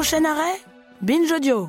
Prochain arrêt, Binge Audio.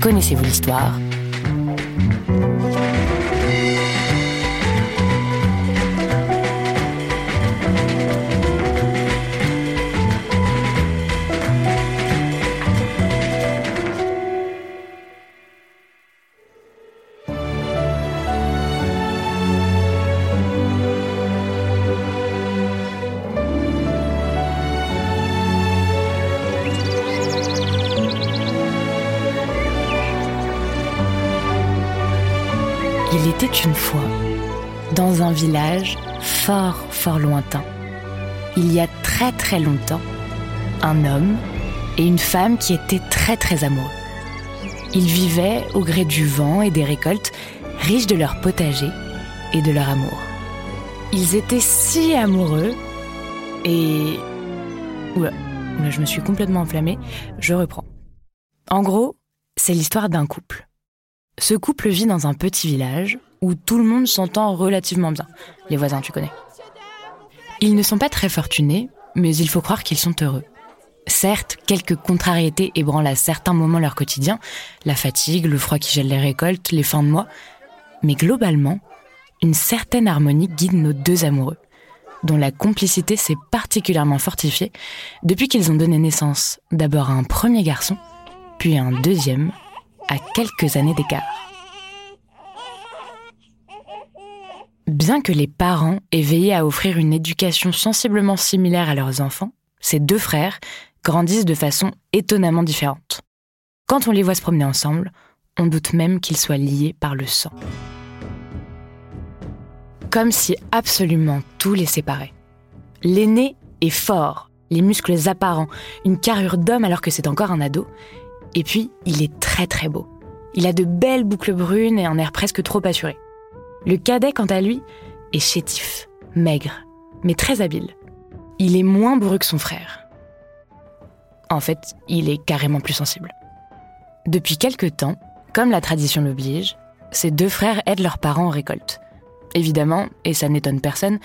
Connaissez-vous l'histoire? Il était une fois, dans un village fort, fort lointain, il y a très très longtemps, un homme et une femme qui étaient très très amoureux. Ils vivaient au gré du vent et des récoltes, riches de leur potager et de leur amour. Ils étaient si amoureux et... Oula, je me suis complètement enflammée, je reprends. En gros, c'est l'histoire d'un couple. Ce couple vit dans un petit village où tout le monde s'entend relativement bien. Les voisins, tu connais. Ils ne sont pas très fortunés, mais il faut croire qu'ils sont heureux. Certes, quelques contrariétés ébranlent à certains moments leur quotidien, la fatigue, le froid qui gèle les récoltes, les fins de mois, mais globalement, une certaine harmonie guide nos deux amoureux, dont la complicité s'est particulièrement fortifiée depuis qu'ils ont donné naissance d'abord à un premier garçon, puis à un deuxième, à quelques années d'écart. Bien que les parents aient veillé à offrir une éducation sensiblement similaire à leurs enfants, ces deux frères grandissent de façon étonnamment différente. Quand on les voit se promener ensemble, on doute même qu'ils soient liés par le sang. Comme si absolument tout les séparait. L'aîné est fort, les muscles apparents, une carrure d'homme alors que c'est encore un ado, et puis, il est très très beau. Il a de belles boucles brunes et un air presque trop assuré. Le cadet, quant à lui, est chétif, maigre, mais très habile. Il est moins bourru que son frère. En fait, il est carrément plus sensible. Depuis quelque temps, comme la tradition l'oblige, ces deux frères aident leurs parents en récolte. Évidemment, et ça n'étonne personne,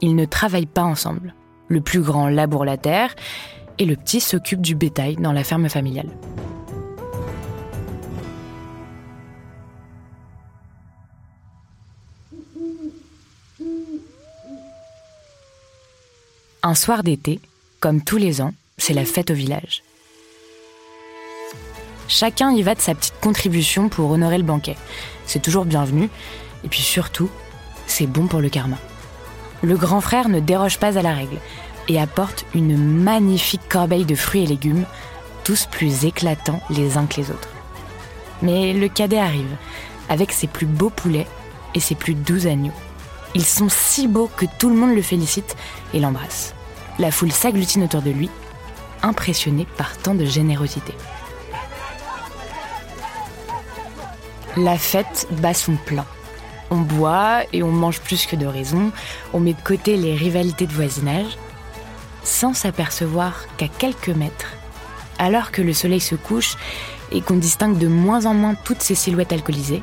ils ne travaillent pas ensemble. Le plus grand laboure la terre et le petit s'occupe du bétail dans la ferme familiale. Un soir d'été, comme tous les ans, c'est la fête au village. Chacun y va de sa petite contribution pour honorer le banquet. C'est toujours bienvenu, et puis surtout, c'est bon pour le karma. Le grand frère ne déroge pas à la règle et apporte une magnifique corbeille de fruits et légumes, tous plus éclatants les uns que les autres. Mais le cadet arrive, avec ses plus beaux poulets et ses plus doux agneaux. Ils sont si beaux que tout le monde le félicite et l'embrasse. La foule s'agglutine autour de lui, impressionnée par tant de générosité. La fête bat son plein. On boit et on mange plus que de raison, on met de côté les rivalités de voisinage, sans s'apercevoir qu'à quelques mètres, alors que le soleil se couche et qu'on distingue de moins en moins toutes ces silhouettes alcoolisées,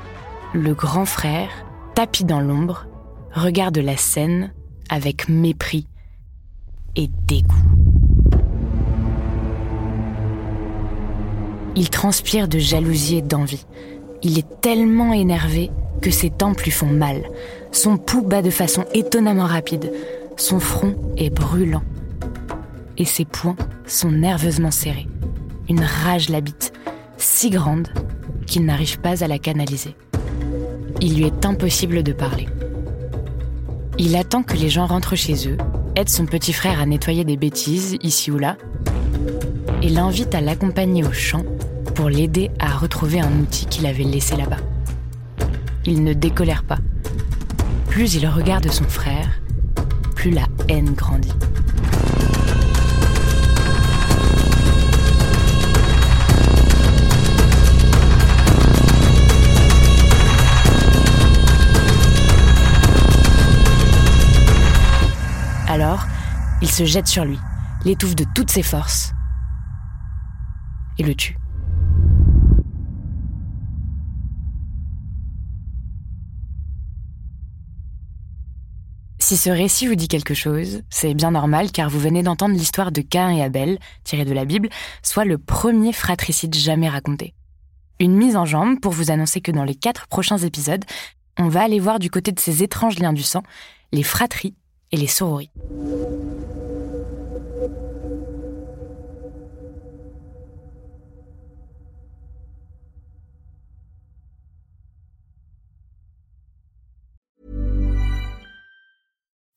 le grand frère, tapis dans l'ombre, regarde la scène avec mépris et dégoût. Il transpire de jalousie et d'envie. Il est tellement énervé que ses tempes lui font mal. Son pouls bat de façon étonnamment rapide. Son front est brûlant. Et ses poings sont nerveusement serrés. Une rage l'habite, si grande qu'il n'arrive pas à la canaliser. il lui est impossible de parler. Il attend que les gens rentrent chez eux, aide son petit frère à nettoyer des bêtises ici ou là, et l'invite à l'accompagner au champ pour l'aider à retrouver un outil qu'il avait laissé là-bas. Il ne décolère pas. Plus il regarde son frère, plus la haine grandit. Il se jette sur lui, l'étouffe de toutes ses forces et le tue. Si ce récit vous dit quelque chose, c'est bien normal car vous venez d'entendre l'histoire de Cain et Abel, tirée de la Bible, soit le premier fratricide jamais raconté. Une mise en jambe pour vous annoncer que dans les quatre prochains épisodes, on va aller voir du côté de ces étranges liens du sang, les fratries et les sorories.